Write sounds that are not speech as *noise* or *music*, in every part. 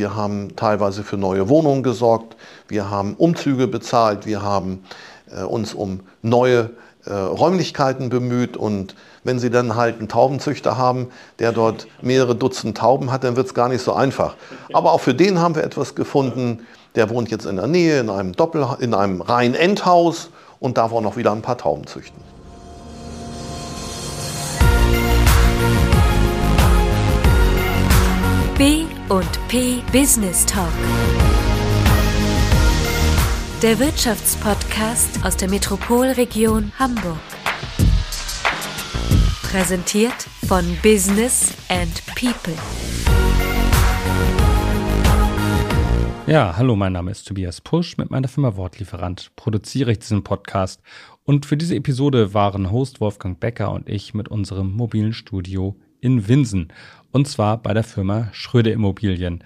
Wir haben teilweise für neue Wohnungen gesorgt. Wir haben Umzüge bezahlt. Wir haben äh, uns um neue äh, Räumlichkeiten bemüht. Und wenn Sie dann halt einen Taubenzüchter haben, der dort mehrere Dutzend Tauben hat, dann wird es gar nicht so einfach. Aber auch für den haben wir etwas gefunden. Der wohnt jetzt in der Nähe in einem Doppel, in einem Reihen-Endhaus und darf auch noch wieder ein paar Tauben züchten. B und P Business Talk. Der Wirtschaftspodcast aus der Metropolregion Hamburg. Präsentiert von Business and People. Ja, hallo, mein Name ist Tobias Pusch. Mit meiner Firma Wortlieferant produziere ich diesen Podcast. Und für diese Episode waren Host Wolfgang Becker und ich mit unserem mobilen Studio in Winsen. Und zwar bei der Firma Schröder Immobilien.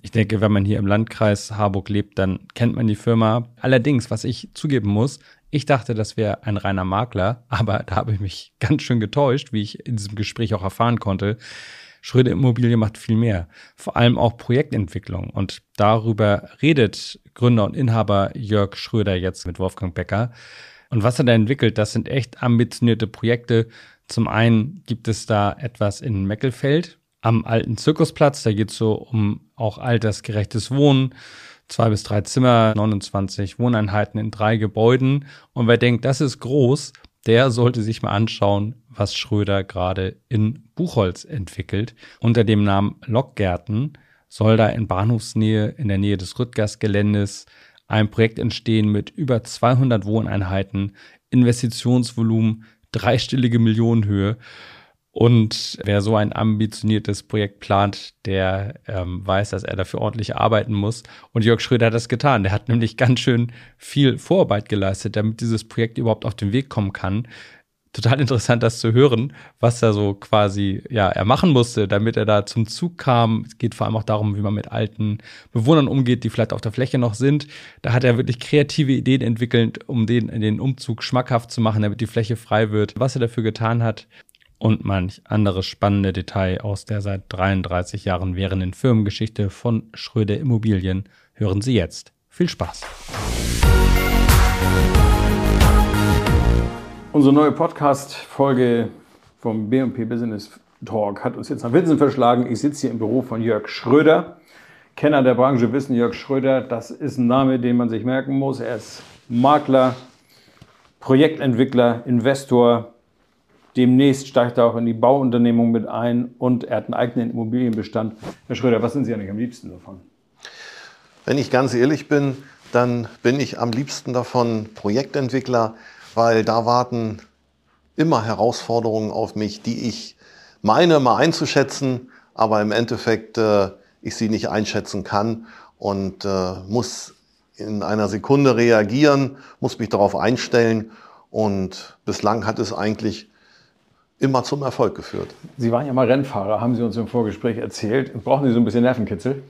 Ich denke, wenn man hier im Landkreis Harburg lebt, dann kennt man die Firma. Allerdings, was ich zugeben muss, ich dachte, das wäre ein reiner Makler, aber da habe ich mich ganz schön getäuscht, wie ich in diesem Gespräch auch erfahren konnte. Schröder Immobilie macht viel mehr, vor allem auch Projektentwicklung. Und darüber redet Gründer und Inhaber Jörg Schröder jetzt mit Wolfgang Becker. Und was er da entwickelt, das sind echt ambitionierte Projekte. Zum einen gibt es da etwas in Meckelfeld am alten Zirkusplatz. Da geht es so um auch altersgerechtes Wohnen. Zwei bis drei Zimmer, 29 Wohneinheiten in drei Gebäuden. Und wer denkt, das ist groß, der sollte sich mal anschauen, was Schröder gerade in Buchholz entwickelt. Unter dem Namen Lokgärten soll da in Bahnhofsnähe, in der Nähe des Rüttgers-Geländes, ein Projekt entstehen mit über 200 Wohneinheiten, Investitionsvolumen dreistellige Millionenhöhe. Und wer so ein ambitioniertes Projekt plant, der ähm, weiß, dass er dafür ordentlich arbeiten muss. Und Jörg Schröder hat das getan. Der hat nämlich ganz schön viel Vorarbeit geleistet, damit dieses Projekt überhaupt auf den Weg kommen kann total interessant, das zu hören, was er so quasi, ja, er machen musste, damit er da zum Zug kam. Es geht vor allem auch darum, wie man mit alten Bewohnern umgeht, die vielleicht auf der Fläche noch sind. Da hat er wirklich kreative Ideen entwickelt, um den, den Umzug schmackhaft zu machen, damit die Fläche frei wird. Was er dafür getan hat und manch anderes spannende Detail aus der seit 33 Jahren währenden Firmengeschichte von Schröder Immobilien hören Sie jetzt. Viel Spaß! Unsere neue Podcast-Folge vom B&P Business Talk hat uns jetzt nach Winsen verschlagen. Ich sitze hier im Büro von Jörg Schröder. Kenner der Branche wissen, Jörg Schröder, das ist ein Name, den man sich merken muss. Er ist Makler, Projektentwickler, Investor. Demnächst steigt er auch in die Bauunternehmung mit ein und er hat einen eigenen Immobilienbestand. Herr Schröder, was sind Sie eigentlich am liebsten davon? Wenn ich ganz ehrlich bin, dann bin ich am liebsten davon Projektentwickler weil da warten immer Herausforderungen auf mich, die ich meine mal einzuschätzen, aber im Endeffekt äh, ich sie nicht einschätzen kann und äh, muss in einer Sekunde reagieren, muss mich darauf einstellen und bislang hat es eigentlich immer zum Erfolg geführt. Sie waren ja mal Rennfahrer, haben Sie uns im Vorgespräch erzählt. Brauchen Sie so ein bisschen Nervenkitzel?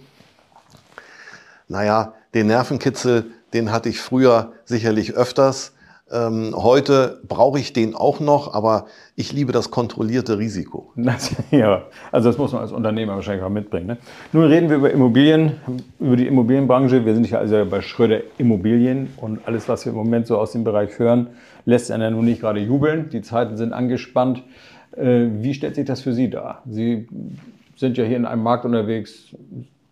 Naja, den Nervenkitzel, den hatte ich früher sicherlich öfters. Ähm, heute brauche ich den auch noch, aber ich liebe das kontrollierte Risiko. *laughs* Das, ja, also das muss man als Unternehmer wahrscheinlich auch mitbringen. Ne? Nun reden wir über Immobilien, über die Immobilienbranche. Wir sind ja also bei Schröder Immobilien und alles, was wir im Moment so aus dem Bereich hören, lässt einen ja nun nicht gerade jubeln. Die Zeiten sind angespannt. Äh, wie stellt sich das für Sie dar? Sie sind ja hier in einem Markt unterwegs,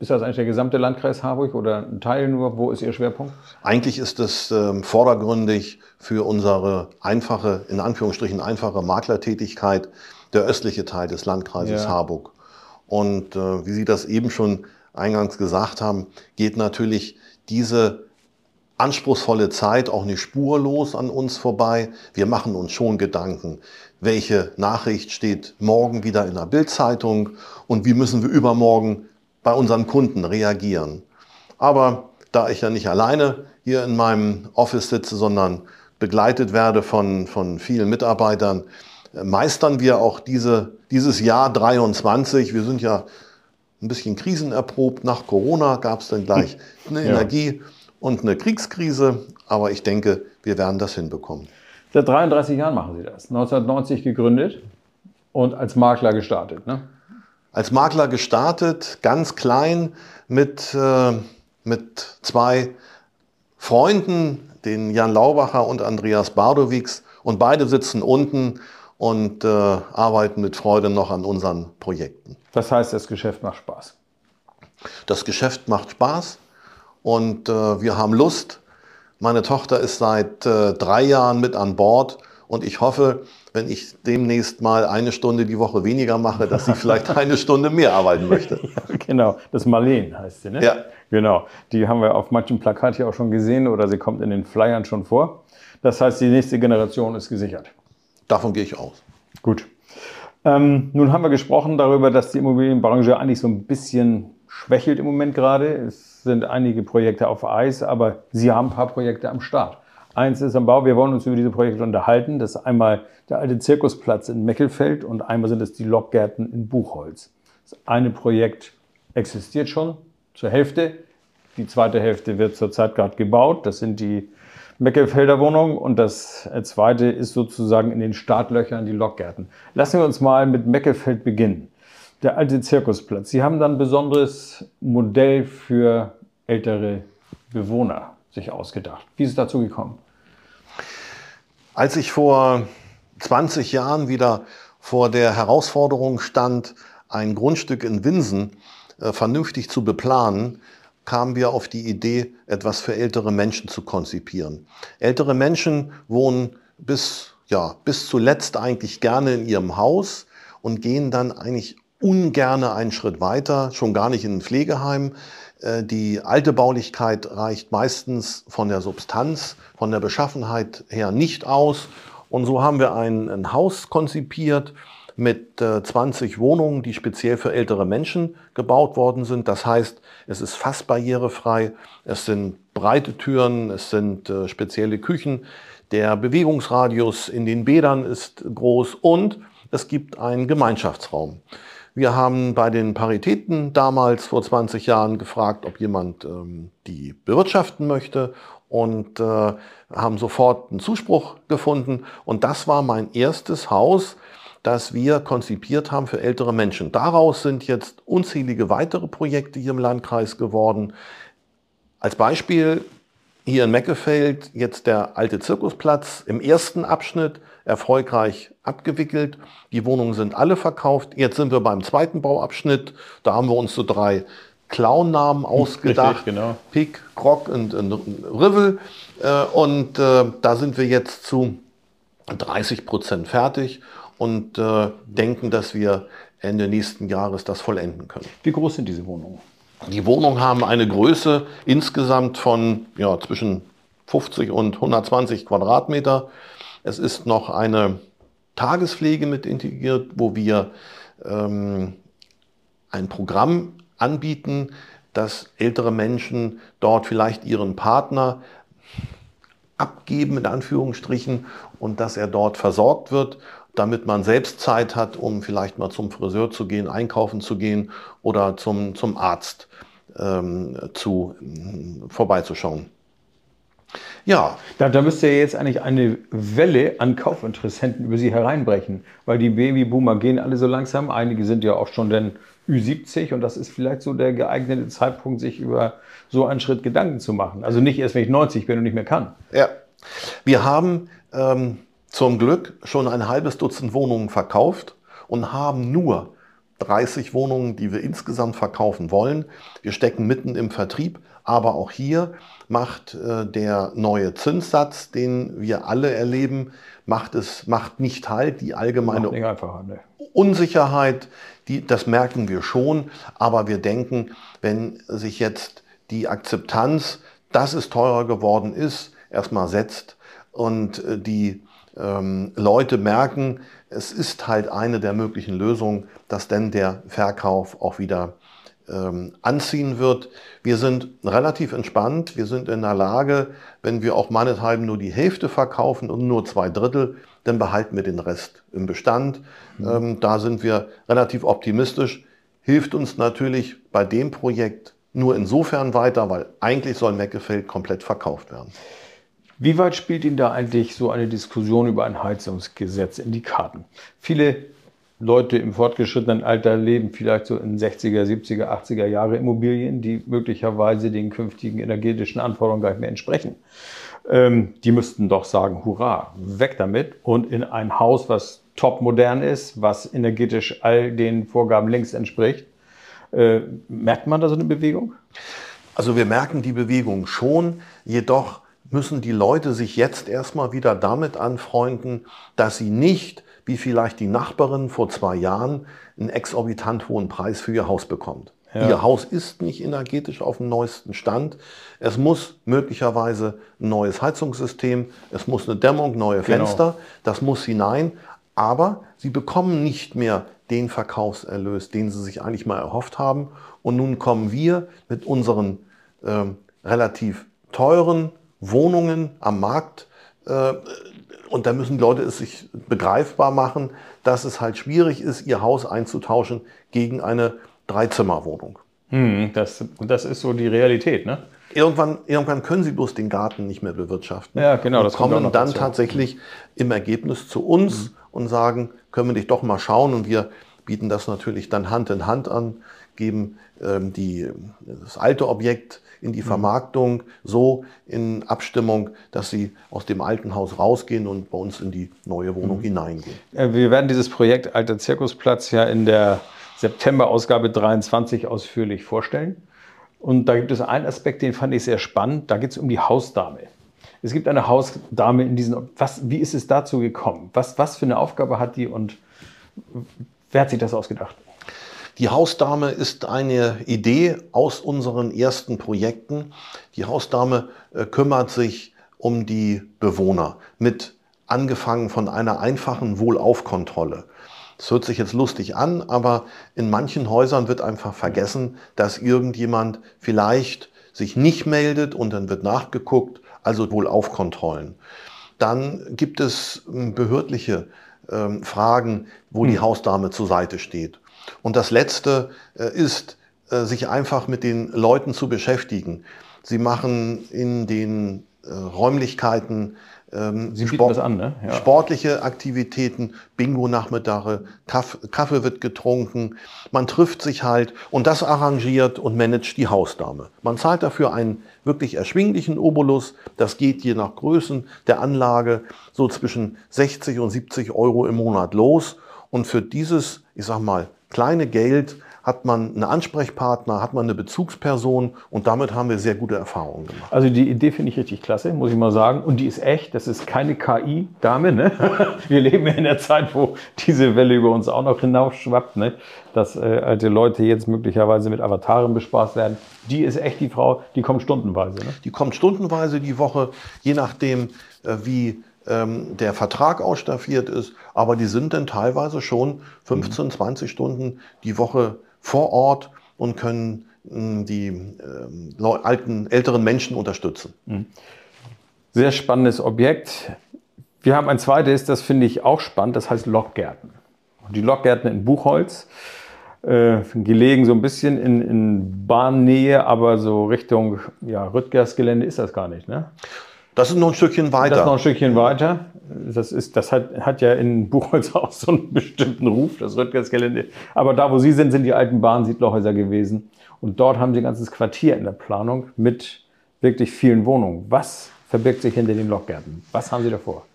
ist das eigentlich der gesamte Landkreis Harburg oder ein Teil nur? Wo ist Ihr Schwerpunkt? Eigentlich ist es ähm, vordergründig für unsere einfache, in Anführungsstrichen einfache Maklertätigkeit der östliche Teil des Landkreises ja. Harburg. Und äh, wie Sie das eben schon eingangs gesagt haben, geht natürlich diese anspruchsvolle Zeit auch nicht spurlos an uns vorbei. Wir machen uns schon Gedanken, welche Nachricht steht morgen wieder in der Bildzeitung und wie müssen wir übermorgen bei unseren Kunden reagieren. Aber da ich ja nicht alleine hier in meinem Office sitze, sondern begleitet werde von, von vielen Mitarbeitern, äh, meistern wir auch diese, dieses Jahr 23. Wir sind ja ein bisschen krisenerprobt. Nach Corona gab es dann gleich *laughs* eine ja. Energie- und eine Kriegskrise. Aber ich denke, wir werden das hinbekommen. Seit 33 Jahren machen Sie das. 1990 gegründet und als Makler gestartet. Ne? Als Makler gestartet, ganz klein, mit, äh, mit zwei Freunden, den Jan Laubacher und Andreas Bardowigs. Und beide sitzen unten und äh, arbeiten mit Freude noch an unseren Projekten. Das heißt, das Geschäft macht Spaß. Das Geschäft macht Spaß und äh, wir haben Lust. Meine Tochter ist seit äh, drei Jahren mit an Bord und ich hoffe, wenn ich demnächst mal eine Stunde die Woche weniger mache, dass sie vielleicht *laughs* eine Stunde mehr arbeiten möchte. *laughs* genau, das Marleen heißt sie, ne? Ja. Genau, die haben wir auf manchen Plakat hier auch schon gesehen oder sie kommt in den Flyern schon vor. Das heißt, die nächste Generation ist gesichert. Davon gehe ich aus. Gut. Ähm, nun haben wir gesprochen darüber, dass die Immobilienbranche eigentlich so ein bisschen schwächelt im Moment gerade. Es sind einige Projekte auf Eis, aber Sie haben ein paar Projekte am Start. Eins ist am Bau, wir wollen uns über diese Projekte unterhalten. Das ist einmal der alte Zirkusplatz in Meckelfeld und einmal sind es die Lokgärten in Buchholz. Das eine Projekt existiert schon zur Hälfte. Die zweite Hälfte wird zurzeit gerade gebaut. Das sind die Meckelfelder Wohnung und das zweite ist sozusagen in den Startlöchern die Lokgärten. Lassen wir uns mal mit Meckelfeld beginnen. Der alte Zirkusplatz. Sie haben dann ein besonderes Modell für ältere Bewohner sich ausgedacht. Wie ist es dazu gekommen? Als ich vor 20 Jahren wieder vor der Herausforderung stand, ein Grundstück in Winsen äh, vernünftig zu beplanen, kamen wir auf die Idee, etwas für ältere Menschen zu konzipieren. Ältere Menschen wohnen bis, ja, bis zuletzt eigentlich gerne in ihrem Haus und gehen dann eigentlich ungerne einen Schritt weiter, schon gar nicht in ein Pflegeheim. Äh, die alte Baulichkeit reicht meistens von der Substanz, von der Beschaffenheit her nicht aus. Und so haben wir ein, ein Haus konzipiert, mit 20 äh, Wohnungen, die speziell für ältere Menschen gebaut worden sind. Das heißt, es ist fast barrierefrei, es sind breite Türen, es sind äh, spezielle Küchen, der Bewegungsradius in den Bädern ist groß und es gibt einen Gemeinschaftsraum. Wir haben bei den Paritäten damals vor 20 Jahren gefragt, ob jemand ähm, die bewirtschaften möchte und äh, haben sofort einen Zuspruch gefunden. Und das war mein erstes Haus, das wir konzipiert haben für ältere Menschen. Daraus sind jetzt unzählige weitere Projekte hier im Landkreis geworden. Als Beispiel hier in Meckefeld jetzt der alte Zirkusplatz im ersten Abschnitt erfolgreich abgewickelt. Die Wohnungen sind alle verkauft. Jetzt sind wir beim zweiten Bauabschnitt. Da haben wir uns so drei Clown-Namen *laughs* ausgedacht. Richtig, genau. Pick, Krog und, und Rivel. Äh, und äh, da sind wir jetzt zu 30 Prozent fertig und äh, denken, dass wir Ende nächsten Jahres das vollenden können. Wie groß sind diese Wohnungen? Die Wohnungen haben eine Größe insgesamt von ja, zwischen 50 und 120 Quadratmeter. Es ist noch eine Tagespflege mit integriert, wo wir ähm, ein Programm anbieten, dass ältere Menschen dort vielleicht ihren Partner abgeben, in Anführungsstrichen, und dass er dort versorgt wird damit man selbst Zeit hat, um vielleicht mal zum Friseur zu gehen, einkaufen zu gehen oder zum, zum Arzt ähm, zu, äh, vorbeizuschauen. Ja. Da, da müsste ja jetzt eigentlich eine Welle an Kaufinteressenten über Sie hereinbrechen, weil die Babyboomer gehen alle so langsam. Einige sind ja auch schon dann Ü70 und das ist vielleicht so der geeignete Zeitpunkt, sich über so einen Schritt Gedanken zu machen. Also nicht erst, wenn ich 90 bin und nicht mehr kann. Ja. Wir haben ähm, zum Glück schon ein halbes Dutzend Wohnungen verkauft und haben nur 30 Wohnungen, die wir insgesamt verkaufen wollen. Wir stecken mitten im Vertrieb, aber auch hier macht äh, der neue Zinssatz, den wir alle erleben, macht es macht nicht halt die allgemeine ne? Unsicherheit, die, das merken wir schon, aber wir denken, wenn sich jetzt die Akzeptanz, dass es teurer geworden ist, erstmal setzt und äh, die ähm, Leute merken, es ist halt eine der möglichen Lösungen, dass denn der Verkauf auch wieder ähm, anziehen wird. Wir sind relativ entspannt. Wir sind in der Lage, wenn wir auch meinethalben nur die Hälfte verkaufen und nur zwei Drittel, dann behalten wir den Rest im Bestand. Mhm. Ähm, da sind wir relativ optimistisch. Hilft uns natürlich bei dem Projekt nur insofern weiter, weil eigentlich soll Meckefeld komplett verkauft werden. Wie weit spielt Ihnen da eigentlich so eine Diskussion über ein Heizungsgesetz in die Karten? Viele Leute im fortgeschrittenen Alter leben vielleicht so in 60er, 70er, 80er Jahre Immobilien, die möglicherweise den künftigen energetischen Anforderungen gar nicht mehr entsprechen. Ähm, die müssten doch sagen, hurra, weg damit und in ein Haus, was topmodern ist, was energetisch all den Vorgaben längst entspricht. Äh, merkt man da so eine Bewegung? Also wir merken die Bewegung schon, jedoch müssen die Leute sich jetzt erstmal wieder damit anfreunden, dass sie nicht, wie vielleicht die Nachbarin vor zwei Jahren, einen exorbitant hohen Preis für ihr Haus bekommt. Ja. Ihr Haus ist nicht energetisch auf dem neuesten Stand. Es muss möglicherweise ein neues Heizungssystem, es muss eine Dämmung, neue genau. Fenster, das muss hinein. Aber sie bekommen nicht mehr den Verkaufserlös, den sie sich eigentlich mal erhofft haben. Und nun kommen wir mit unseren äh, relativ teuren Wohnungen am Markt äh, und da müssen die Leute es sich begreifbar machen, dass es halt schwierig ist, ihr Haus einzutauschen gegen eine Dreizimmerwohnung. Hm, das, das ist so die Realität, ne? Irgendwann, irgendwann können sie bloß den Garten nicht mehr bewirtschaften. Ja, genau. Das kommen dann dazu. tatsächlich im Ergebnis zu uns mhm. und sagen, können wir dich doch mal schauen. Und wir bieten das natürlich dann Hand in Hand an, geben ähm, die, das alte Objekt in die mhm. Vermarktung so in Abstimmung, dass sie aus dem alten Haus rausgehen und bei uns in die neue Wohnung mhm. hineingehen. Äh, wir werden dieses Projekt Alter Zirkusplatz ja in der September-Ausgabe 23 ausführlich vorstellen. Und da gibt es einen Aspekt, den fand ich sehr spannend. Da geht es um die Hausdame. Es gibt eine Hausdame in diesen. Was, wie ist es dazu gekommen? Was, was für eine Aufgabe hat die und wer hat sich das ausgedacht? Die Hausdame ist eine Idee aus unseren ersten Projekten. Die Hausdame äh, kümmert sich um die Bewohner mit angefangen von einer einfachen Wohlaufkontrolle. Das hört sich jetzt lustig an, aber in manchen Häusern wird einfach vergessen, dass irgendjemand vielleicht sich nicht meldet und dann wird nachgeguckt, also Wohlaufkontrollen. Dann gibt es ähm, behördliche ähm, Fragen, wo hm. die Hausdame zur Seite steht. Und das Letzte äh, ist, äh, sich einfach mit den Leuten zu beschäftigen. Sie machen in den äh, Räumlichkeiten ähm, Sie Sport, an, ne? ja. sportliche Aktivitäten, Bingo-Nachmittage, Kaff, Kaffee wird getrunken, man trifft sich halt und das arrangiert und managt die Hausdame. Man zahlt dafür einen wirklich erschwinglichen Obolus, das geht je nach Größen der Anlage so zwischen 60 und 70 Euro im Monat los und für dieses, ich sag mal, kleine Geld hat man einen Ansprechpartner, hat man eine Bezugsperson und damit haben wir sehr gute Erfahrungen gemacht. Also die Idee finde ich richtig klasse, muss ich mal sagen. Und die ist echt, das ist keine KI-Dame. Ne? *laughs* Wir leben ja in der Zeit, wo diese Welle über uns auch noch hinausschwappt, ne? dass äh, alte Leute jetzt möglicherweise mit Avataren bespaßt werden. Die ist echt die Frau, die kommt stundenweise. Ne? Die kommt stundenweise die Woche, je nachdem, äh, wie ähm, der Vertrag ausstaffiert ist, aber die sind dann teilweise schon 15, mhm. 20 Stunden die Woche vor Ort und können äh, die äh, alten, älteren Menschen unterstützen. Mhm. Sehr spannendes Objekt. Wir haben ein zweites, das finde ich auch spannend, das heißt Lockgärten. Die Lockgärten in Buchholz, äh, gelegen so ein bisschen in, in Bahnnähe, aber so Richtung ja, Rüttgersgelände ist das gar nicht. Ne? Das ist noch ein Stückchen weiter. Das ist noch ein Stückchen weiter. Das, ist, das hat, hat ja in Buchholz *laughs* auch so einen bestimmten Ruf, das Rüttgersgelände. Aber da, wo Sie sind, sind die alten Bahnsiedlerhäuser gewesen. Und dort haben Sie ein ganzes Quartier in der Planung mit wirklich vielen Wohnungen. Was verbirgt sich hinter den Lokgärten? Was haben Sie davor?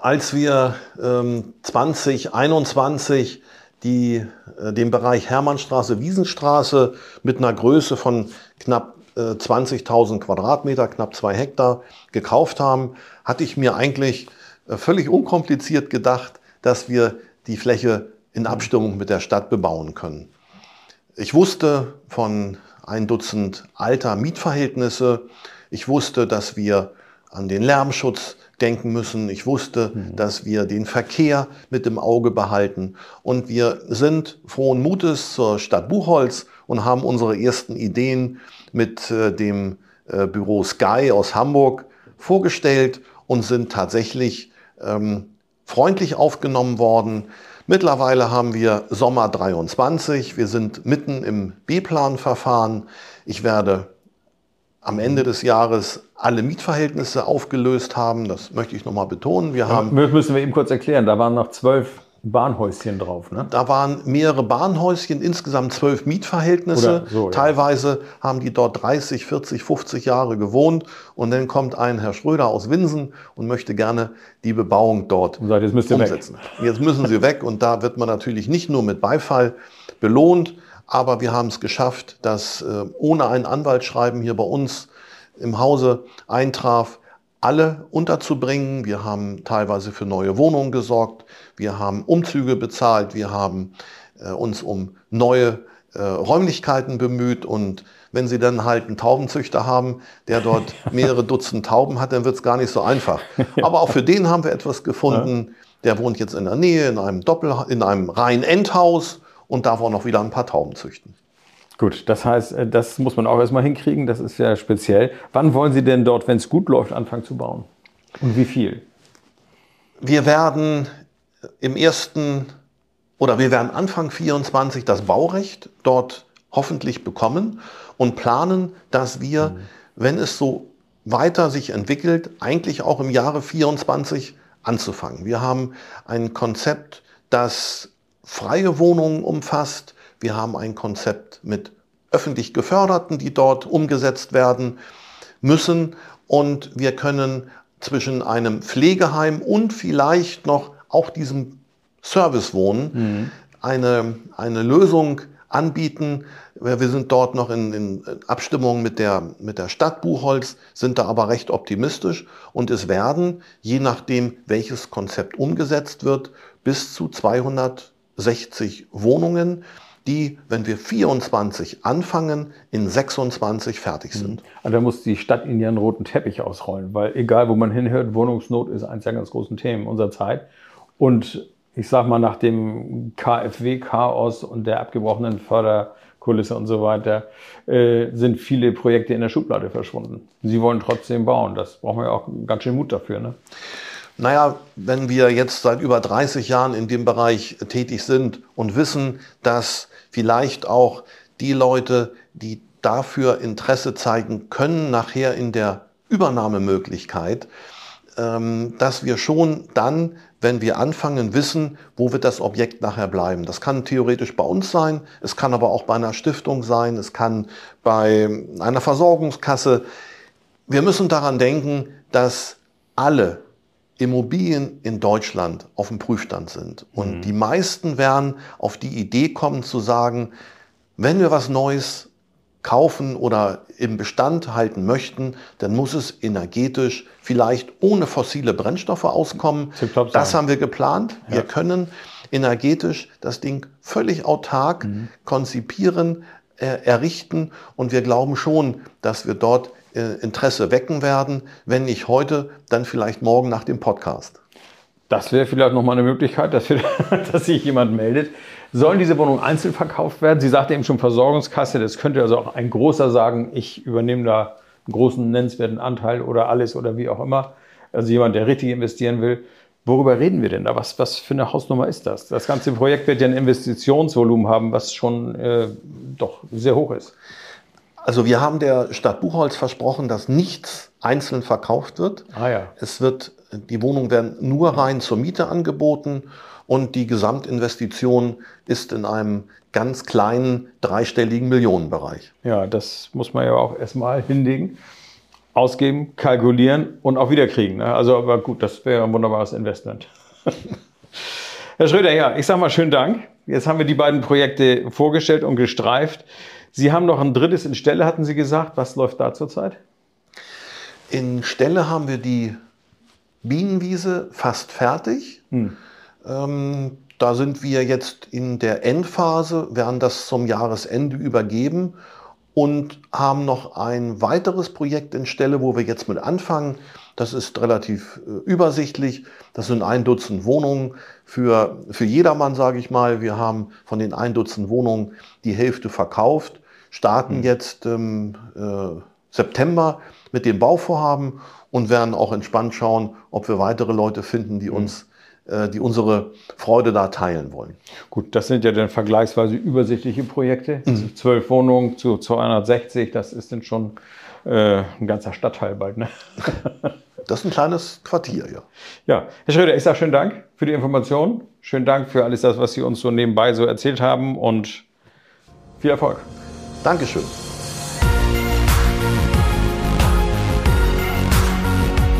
Als wir ähm, 2021 die, äh, den Bereich Hermannstraße, Wiesenstraße mit einer Größe von knapp 20.000 Quadratmeter, knapp zwei Hektar gekauft haben, hatte ich mir eigentlich äh, völlig unkompliziert gedacht, dass wir die Fläche in Abstimmung mit der Stadt bebauen können. Ich wusste von ein Dutzend alter Mietverhältnisse. Ich wusste, dass wir an den Lärmschutz denken müssen. Ich wusste, mhm. dass wir den Verkehr mit im Auge behalten. Und wir sind frohen Mutes zur Stadt Buchholz und haben unsere ersten Ideen mit äh, dem äh, Büro Sky aus Hamburg vorgestellt und sind tatsächlich ähm, freundlich aufgenommen worden. Mittlerweile haben wir Sommer 23. Wir sind mitten im B-Plan-Verfahren. Ich werde am Ende des Jahres alle Mietverhältnisse aufgelöst haben. Das möchte ich nochmal betonen. Wir haben, müssen wir eben kurz erklären. Da waren noch zwölf Bahnhäuschen drauf, ne? Da waren mehrere Bahnhäuschen, insgesamt zwölf Mietverhältnisse. So, ja. Teilweise haben die dort 30, 40, 50 Jahre gewohnt. Und dann kommt ein Herr Schröder aus Winsen und möchte gerne die Bebauung dort Und sagt, jetzt müsst ihr weg. umsetzen. Jetzt müssen sie weg und da wird man natürlich nicht nur mit Beifall belohnt, aber wir haben es geschafft, dass äh, ohne ein Anwaltsschreiben hier bei uns im Hause eintraf, alle unterzubringen. Wir haben teilweise für neue Wohnungen gesorgt, wir haben Umzüge bezahlt, wir haben äh, uns um neue äh, Räumlichkeiten bemüht und wenn Sie dann halt einen Taubenzüchter haben, der dort *laughs* mehrere Dutzend Tauben hat, dann wird es gar nicht so einfach. Aber auch für den haben wir etwas gefunden. Der wohnt jetzt in der Nähe in einem Doppel, in einem Reihen-Endhaus und darf auch noch wieder ein paar Tauben züchten. Gut, das heißt, äh, das muss man auch erstmal hinkriegen. Das ist ja speziell. Wann wollen Sie denn dort, wenn es gut läuft, anfangen zu bauen? Und wie viel? Wir werden im ersten oder wir werden Anfang 24 das Baurecht dort hoffentlich bekommen und planen, dass wir, wenn es so weiter sich entwickelt, eigentlich auch im Jahre 24 anzufangen. Wir haben ein Konzept, das freie Wohnungen umfasst. Wir haben ein Konzept mit öffentlich Geförderten, die dort umgesetzt werden müssen. Und wir können zwischen einem Pflegeheim und vielleicht noch auch diesem Servicewohnen eine, eine Lösung anbieten. Wir sind dort noch in, in Abstimmung mit der, mit der Stadt Buchholz, sind da aber recht optimistisch und es werden, je nachdem welches Konzept umgesetzt wird, bis zu 260 Wohnungen, die, wenn wir 24 anfangen, in 26 fertig sind. Also da muss die Stadt ja einen roten Teppich ausrollen, weil egal, wo man hinhört, Wohnungsnot ist eines der ganz großen Themen unserer Zeit. Und ich sag mal, nach dem KfW-Chaos und der abgebrochenen Förderkulisse und so weiter, äh, sind viele Projekte in der Schublade verschwunden. Sie wollen trotzdem bauen. Das brauchen wir auch ganz schön Mut dafür. Ne? Naja, wenn wir jetzt seit über 30 Jahren in dem Bereich tätig sind und wissen, dass vielleicht auch die Leute, die dafür Interesse zeigen können, nachher in der Übernahmemöglichkeit, ähm, dass wir schon dann, wenn wir anfangen, wissen, wo wird das Objekt nachher bleiben. Das kann theoretisch bei uns sein, es kann aber auch bei einer Stiftung sein, es kann bei einer Versorgungskasse. Wir müssen daran denken, dass alle Immobilien in Deutschland auf dem Prüfstand sind. Und die meisten werden auf die Idee kommen zu sagen, wenn wir was Neues kaufen oder im Bestand halten möchten, dann muss es energetisch vielleicht ohne fossile Brennstoffe auskommen. Das sein. haben wir geplant. Wir können energetisch das Ding völlig autark konzipieren, äh, errichten und wir glauben schon, dass wir dort äh, Interesse wecken werden. Wenn nicht heute, dann vielleicht morgen nach dem Podcast. Das wäre vielleicht nochmal eine Möglichkeit, dass, wir, *laughs* dass sich jemand meldet. Sollen diese Wohnungen einzeln verkauft werden? Sie sagte eben schon Versorgungskasse. Das könnte also auch ein großer sagen, ich übernehme da einen großen nennenswerten Anteil oder alles oder wie auch immer. Also jemand, der richtig investieren will. Worüber reden wir denn da? Was, was für eine Hausnummer ist das? Das ganze Projekt wird ja ein Investitionsvolumen haben, was schon äh, doch sehr hoch ist. Also wir haben der Stadt Buchholz versprochen, dass nichts einzeln verkauft wird. Ah ja. Es wird, die Wohnungen werden nur rein zur Miete angeboten und die Gesamtinvestition ist in einem ganz kleinen dreistelligen Millionenbereich. Ja, das muss man ja auch erstmal hinlegen, ausgeben, kalkulieren und auch wiederkriegen. Ne? Also, aber gut, das wäre ein wunderbares Investment. *laughs* Herr Schröder, ja, ich sage mal schönen Dank. Jetzt haben wir die beiden Projekte vorgestellt und gestreift. Sie haben noch ein drittes in Stelle, hatten Sie gesagt. Was läuft da zurzeit? In Stelle haben wir die Bienenwiese fast fertig. Ähm, da sind wir jetzt in der Endphase, werden das zum Jahresende übergeben und haben noch ein weiteres Projekt in Stelle, wo wir jetzt mit anfangen. Das ist relativ äh, übersichtlich. Das sind ein Dutzend Wohnungen für, für jedermann, sage ich mal. Wir haben von den ein Dutzend Wohnungen die Hälfte verkauft, starten jetzt im äh, September mit dem Bauvorhaben und werden auch entspannt schauen, ob wir weitere Leute finden, die uns, äh, die unsere Freude da teilen wollen. Gut, das sind ja dann vergleichsweise übersichtliche Projekte. Also Zwölf Wohnungen zu 260, das ist dann schon äh, ein ganzer Stadtteil bald. Ne? *laughs* Das ist ein kleines Quartier, ja. Ja, Herr Schröder, ich sage schönen Dank für die Information. Schönen Dank für alles das, was Sie uns so nebenbei so erzählt haben und viel Erfolg. Dankeschön.